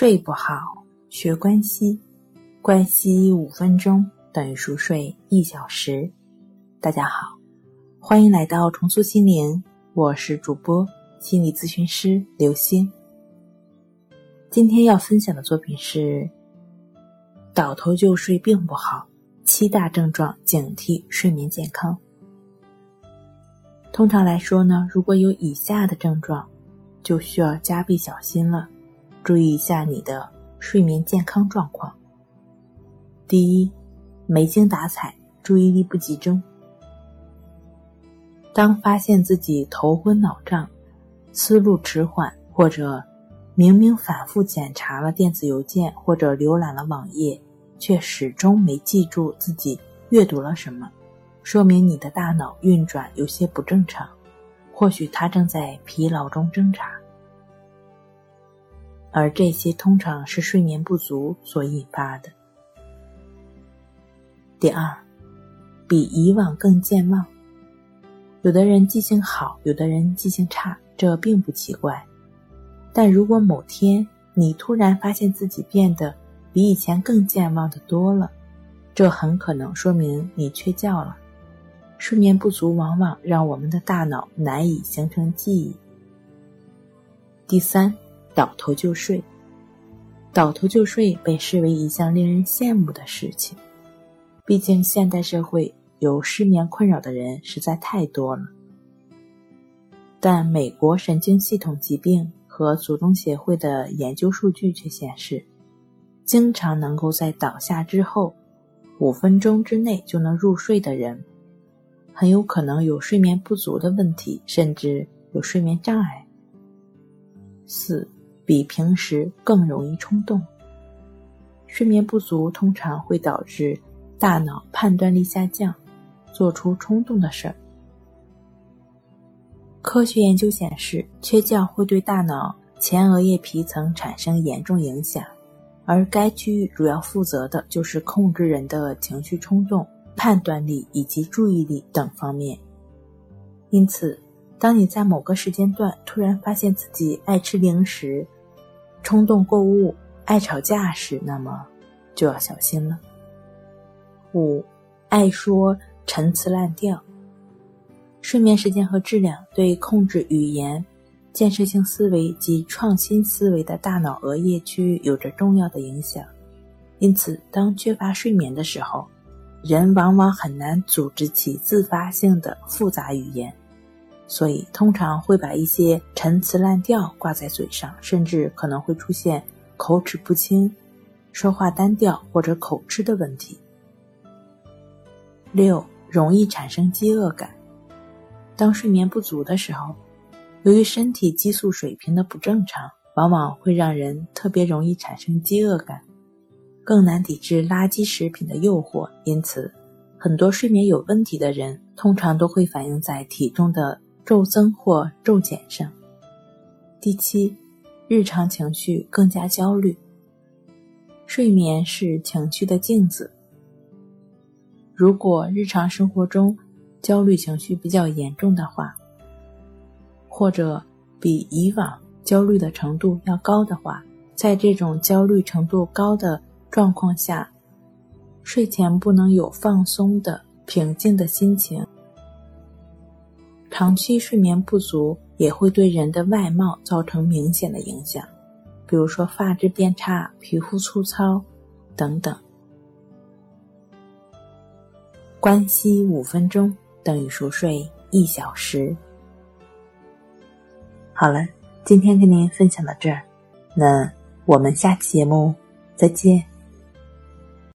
睡不好，学关西，关西五分钟等于熟睡一小时。大家好，欢迎来到重塑心灵，我是主播心理咨询师刘星。今天要分享的作品是：倒头就睡并不好，七大症状警惕睡眠健康。通常来说呢，如果有以下的症状，就需要加倍小心了。注意一下你的睡眠健康状况。第一，没精打采，注意力不集中。当发现自己头昏脑胀、思路迟缓，或者明明反复检查了电子邮件或者浏览了网页，却始终没记住自己阅读了什么，说明你的大脑运转有些不正常，或许它正在疲劳中挣扎。而这些通常是睡眠不足所引发的。第二，比以往更健忘。有的人记性好，有的人记性差，这并不奇怪。但如果某天你突然发现自己变得比以前更健忘的多了，这很可能说明你缺觉了。睡眠不足往往让我们的大脑难以形成记忆。第三。倒头就睡，倒头就睡被视为一项令人羡慕的事情。毕竟现代社会有失眠困扰的人实在太多了。但美国神经系统疾病和卒中协会的研究数据却显示，经常能够在倒下之后五分钟之内就能入睡的人，很有可能有睡眠不足的问题，甚至有睡眠障碍。四。比平时更容易冲动。睡眠不足通常会导致大脑判断力下降，做出冲动的事儿。科学研究显示，缺觉会对大脑前额叶皮层产生严重影响，而该区域主要负责的就是控制人的情绪冲动、判断力以及注意力等方面。因此，当你在某个时间段突然发现自己爱吃零食，冲动购物、爱吵架时，那么就要小心了。五、爱说陈词滥调。睡眠时间和质量对控制语言、建设性思维及创新思维的大脑额叶区域有着重要的影响。因此，当缺乏睡眠的时候，人往往很难组织起自发性的复杂语言。所以，通常会把一些陈词滥调挂在嘴上，甚至可能会出现口齿不清、说话单调或者口吃的问题。六，容易产生饥饿感。当睡眠不足的时候，由于身体激素水平的不正常，往往会让人特别容易产生饥饿感，更难抵制垃圾食品的诱惑。因此，很多睡眠有问题的人，通常都会反映在体重的。骤增或骤减上。第七，日常情绪更加焦虑。睡眠是情绪的镜子。如果日常生活中焦虑情绪比较严重的话，或者比以往焦虑的程度要高的话，在这种焦虑程度高的状况下，睡前不能有放松的、平静的心情。长期睡眠不足也会对人的外貌造成明显的影响，比如说发质变差、皮肤粗糙等等。关息五分钟等于熟睡一小时。好了，今天跟您分享到这儿，那我们下期节目再见。